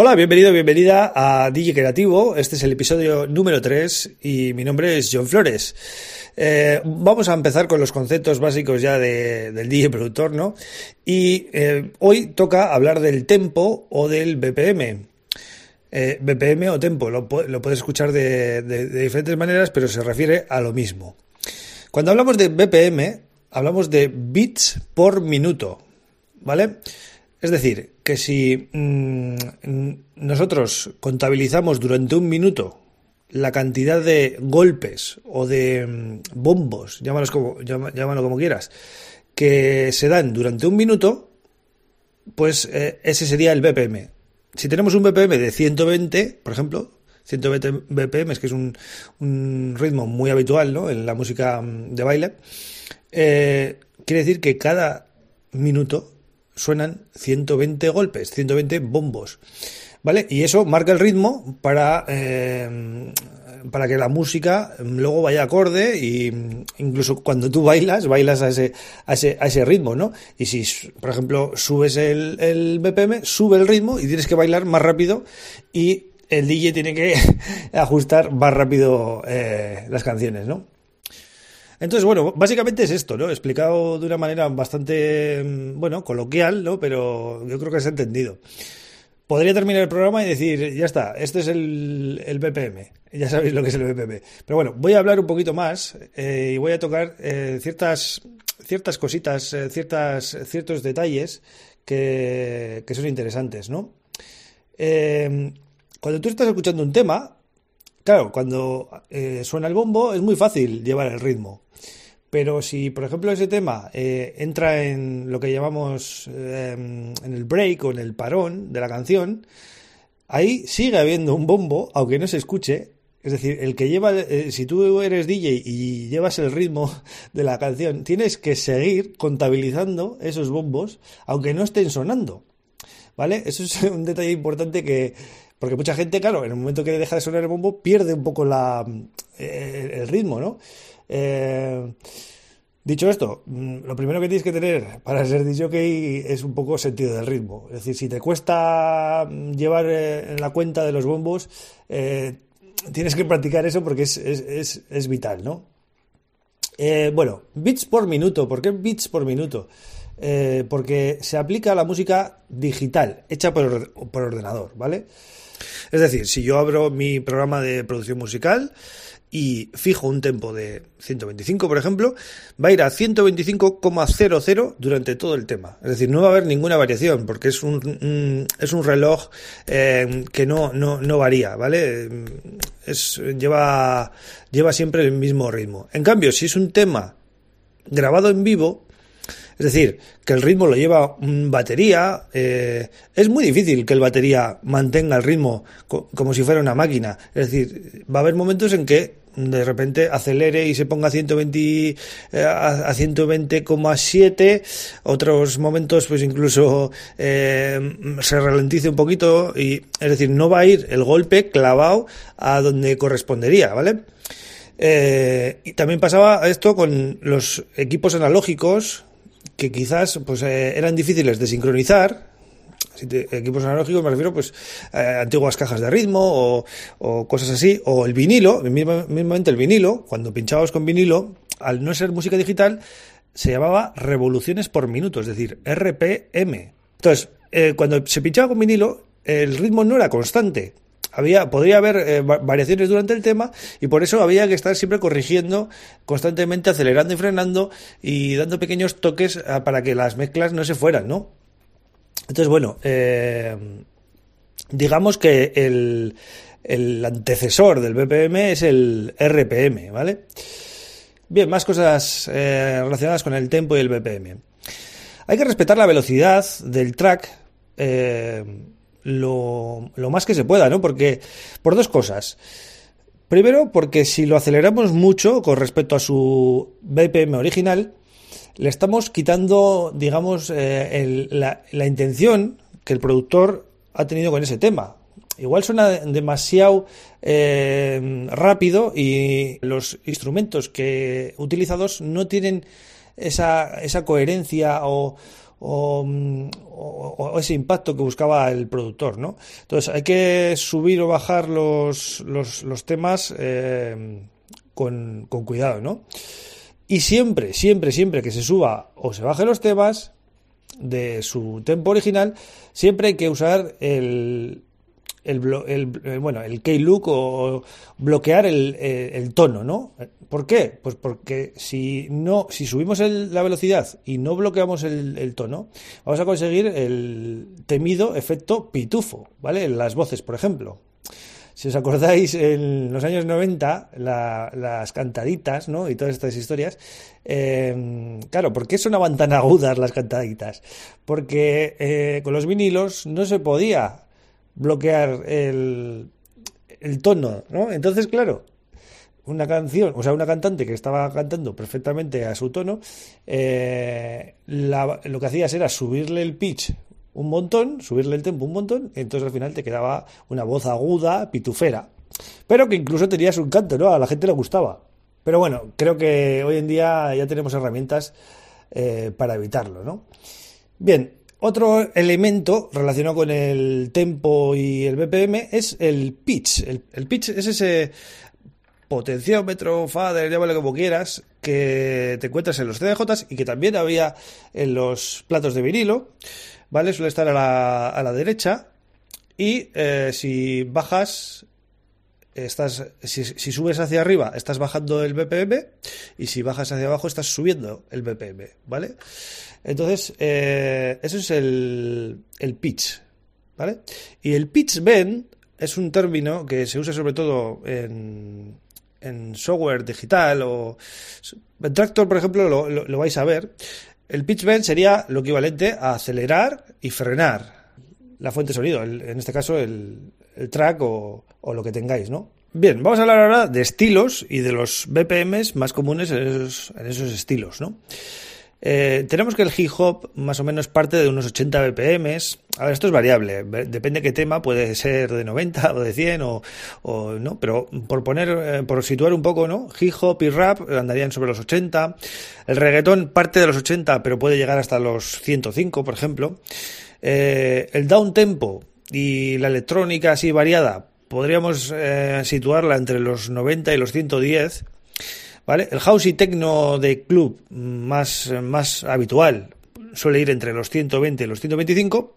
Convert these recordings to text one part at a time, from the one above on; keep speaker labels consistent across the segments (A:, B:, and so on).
A: Hola, bienvenido, bienvenida a DJ Creativo. Este es el episodio número 3 y mi nombre es John Flores. Eh, vamos a empezar con los conceptos básicos ya del DJ productor, ¿no? Y eh, hoy toca hablar del tempo o del BPM. Eh, BPM o tempo, lo, puedes escuchar de, de diferentes maneras, pero se refiere a lo mismo. Cuando hablamos de BPM, hablamos de bits por minuto, ¿vale? Es decir, que si mm, nosotros contabilizamos durante un minuto la cantidad de golpes o de mm, bombos, llámalos como, llámalo como quieras, que se dan durante un minuto, pues eh, ese sería el BPM. Si tenemos un BPM de 120, por ejemplo, 120 BPM, que es un, un ritmo muy habitual ¿no? en la música mm, de baile, eh, quiere decir que cada minuto suenan 120 golpes, 120 bombos. ¿Vale? Y eso marca el ritmo para, eh, para que la música luego vaya acorde y incluso cuando tú bailas, bailas a ese, a ese, a ese ritmo, ¿no? Y si, por ejemplo, subes el, el BPM, sube el ritmo y tienes que bailar más rápido y el DJ tiene que ajustar más rápido eh, las canciones, ¿no? Entonces, bueno, básicamente es esto, ¿no? Explicado de una manera bastante, mm, bueno, coloquial, ¿no? Pero yo creo que se ha entendido. Podría terminar el programa y decir, ya está, este es el, el BPM. Ya sabéis lo que es el BPM. Pero bueno, voy a hablar un poquito más eh, y voy a tocar eh, ciertas, ciertas cositas, eh, ciertas, ciertos detalles que, que son interesantes, ¿no? cuando tú estás escuchando un tema, claro, cuando suena el bombo es muy fácil llevar el ritmo. Pero si, por ejemplo, ese tema eh, entra en lo que llamamos em, en el break o en el parón de la canción, ahí sigue habiendo un bombo, aunque no se escuche. Es decir, el que lleva, eh, si tú eres DJ y llevas el ritmo de la canción, tienes que seguir contabilizando esos bombos, aunque no estén sonando. ¿Vale? Eso es un detalle importante que, porque mucha gente, claro, en el momento que deja de sonar el bombo, pierde un poco eh, el ritmo, ¿no? Eh, dicho esto, mm, lo primero que tienes que tener para ser DJ es un poco sentido del ritmo. Es decir, si te cuesta mm, llevar eh, en la cuenta de los bombos, eh, tienes que practicar eso porque es, es, es, vital, ¿no? bueno, bits por minuto. ¿Por qué bits por minuto? Porque se aplica a la música digital, hecha por, por ordenador, ¿vale? Es decir, si yo abro mi programa de producción musical, y fijo un tempo de 125, por ejemplo, va a ir a 125,00 durante todo el tema. Es decir, no va a haber ninguna variación porque es un, es un reloj eh, que no, no, no varía, ¿vale? Es, lleva, lleva siempre el mismo ritmo. En cambio, si es un tema grabado en vivo, es decir, que el ritmo lo lleva un batería. Eh, es muy difícil que el batería mantenga el ritmo como si fuera una máquina. Es decir, va a haber momentos en que de repente acelere y se ponga a 120 eh, a 120,7 otros momentos pues incluso eh, se ralentice un poquito y es decir no va a ir el golpe clavado a donde correspondería vale y también pasaba esto con los equipos analógicos que quizás pues eh, eran difíciles de sincronizar. Equipos analógicos me refiero pues a antiguas cajas de ritmo o, cosas así o el vinilo mismamente el vinilo. Cuando pinchábamos con vinilo al no ser música digital se llamaba revoluciones por minuto es decir RPM entonces eh, cuando se pinchaba con vinilo el ritmo no era constante había, podría haber eh, variaciones durante el tema y por eso había que estar siempre corrigiendo constantemente, acelerando y frenando y dando pequeños toques eh, para que las mezclas no se fueran, ¿no? Entonces, bueno, eh, digamos que el, el antecesor del BPM es el RPM, ¿vale? Bien, más cosas relacionadas con el tempo y el BPM. Hay que respetar la velocidad del track lo, más que se pueda, ¿no? Porque, por dos cosas. Primero, porque si lo aceleramos mucho con respecto a su BPM original, le estamos quitando, digamos, eh, la, intención que el productor ha tenido con ese tema. Igual suena demasiado eh, rápido y los instrumentos que utilizados no tienen esa, esa coherencia o, o, ese impacto que buscaba el productor, ¿no? Entonces hay que subir o bajar los, los, temas eh, con, con, cuidado, ¿no? Y siempre, siempre, siempre que se suba o se baje los temas de su tempo original, siempre hay que usar el, el, bueno, el key-look o bloquear el, el, tono, ¿no? ¿Por qué? Pues porque si no, si subimos la velocidad y no bloqueamos el, tono, vamos a conseguir el temido efecto pitufo, ¿vale? En las voces, por ejemplo. Si os acordáis, en los años 90, las cantaditas, ¿no? Y todas estas historias. Eh, claro, ¿por qué sonaban tan agudas las cantaditas? Porque eh, con los vinilos no se podía bloquear el, el tono, ¿no? Entonces, claro, una canción, o sea, una cantante que estaba cantando perfectamente a su tono, eh, lo que hacías era subirle el pitch un montón, subirle el tempo un montón, entonces al final te quedaba una voz aguda, pitufera, pero que incluso tenías un canto, ¿no? A la gente le gustaba. Pero bueno, creo que hoy en día ya tenemos herramientas eh, para evitarlo, ¿no? Bien, otro elemento relacionado con el tempo y el BPM es el pitch. El, pitch es ese potenciómetro, fader, llámalo como quieras, que te encuentras en los CDJs y que también había en los platos de vinilo, ¿vale? Suele estar a la, a la derecha y eh, si bajas estás si, subes hacia arriba estás bajando el BPM y si bajas hacia abajo estás subiendo el BPM, ¿vale? Entonces, eh, eso es el, el pitch, ¿vale? Y el pitch bend es un término que se usa sobre todo en, en software digital o en Tractor, por ejemplo, lo, lo, vais a ver. El pitch bend sería lo equivalente a acelerar y frenar la fuente de sonido, en este caso el, el track o, lo que tengáis, ¿no? Bien, vamos a hablar ahora de estilos y de los BPMs más comunes en esos, estilos, ¿no? Eh, tenemos que el hip hop más o menos parte de unos 80 BPMs. A ver, esto es variable, depende de qué tema, puede ser de 90 o de 100 o, no, pero por poner, eh, por situar un poco, ¿no? Hip hop y rap andarían sobre los 80. El reggaetón parte de los 80, pero puede llegar hasta los 105, por ejemplo. Eh, el down tempo y la electrónica así variada, podríamos situarla entre los 90 y los 110. ¿Vale? El house y techno de club más, más habitual suele ir entre los 120 y los 125.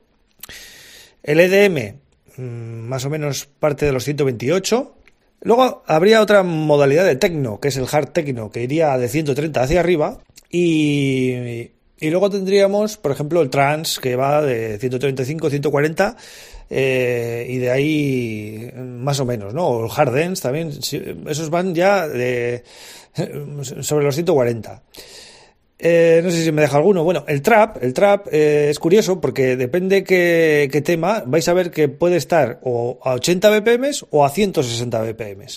A: El EDM mm, más o menos parte de los 128. Luego habría otra modalidad de techno, que es el hard techno, que iría de 130 hacia arriba. Y, y luego tendríamos, por ejemplo, el trance, que va de 135 140 eh, y de ahí más o menos, ¿no? O hard dance también, esos van ya de, sobre los 140. Eh, no sé si me deja alguno. Bueno, el trap, el trap eh, es curioso porque depende qué, qué, tema, vais a ver que puede estar o a 80 BPM o a 160 BPM.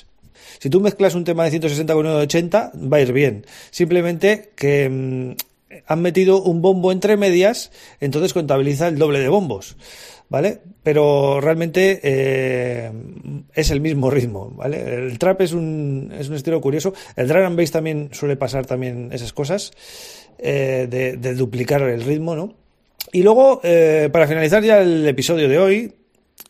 A: Si tú mezclas un tema de 160 con uno de 80, va a ir bien. Simplemente que mm, han metido un bombo entre medias, entonces contabiliza el doble de bombos. ¿Vale? Pero realmente eh, es el mismo ritmo, ¿vale? El trap es un, es un estilo curioso. El drum and bass también suele pasar también esas cosas, eh, de, duplicar el ritmo, ¿no? Y luego, eh, para finalizar ya el episodio de hoy,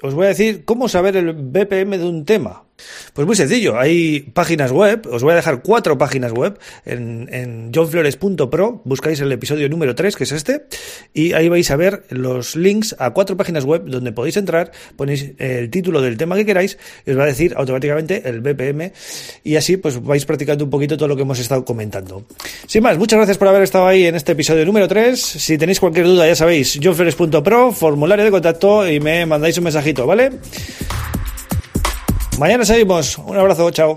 A: os voy a decir cómo saber el BPM de un tema. Pues muy sencillo, hay páginas web, os voy a dejar cuatro páginas web en, johnflores.pro, buscáis el episodio número 3, que es este, y ahí vais a ver los links a cuatro páginas web donde podéis entrar, ponéis el título del tema que queráis y os va a decir automáticamente el BPM y así pues vais practicando un poquito todo lo que hemos estado comentando. Sin más, muchas gracias por haber estado ahí en este episodio número 3. Si tenéis cualquier duda ya sabéis, johnflores.pro, formulario de contacto y me mandáis un mensajito, ¿vale? Mañana seguimos. Un abrazo, chao.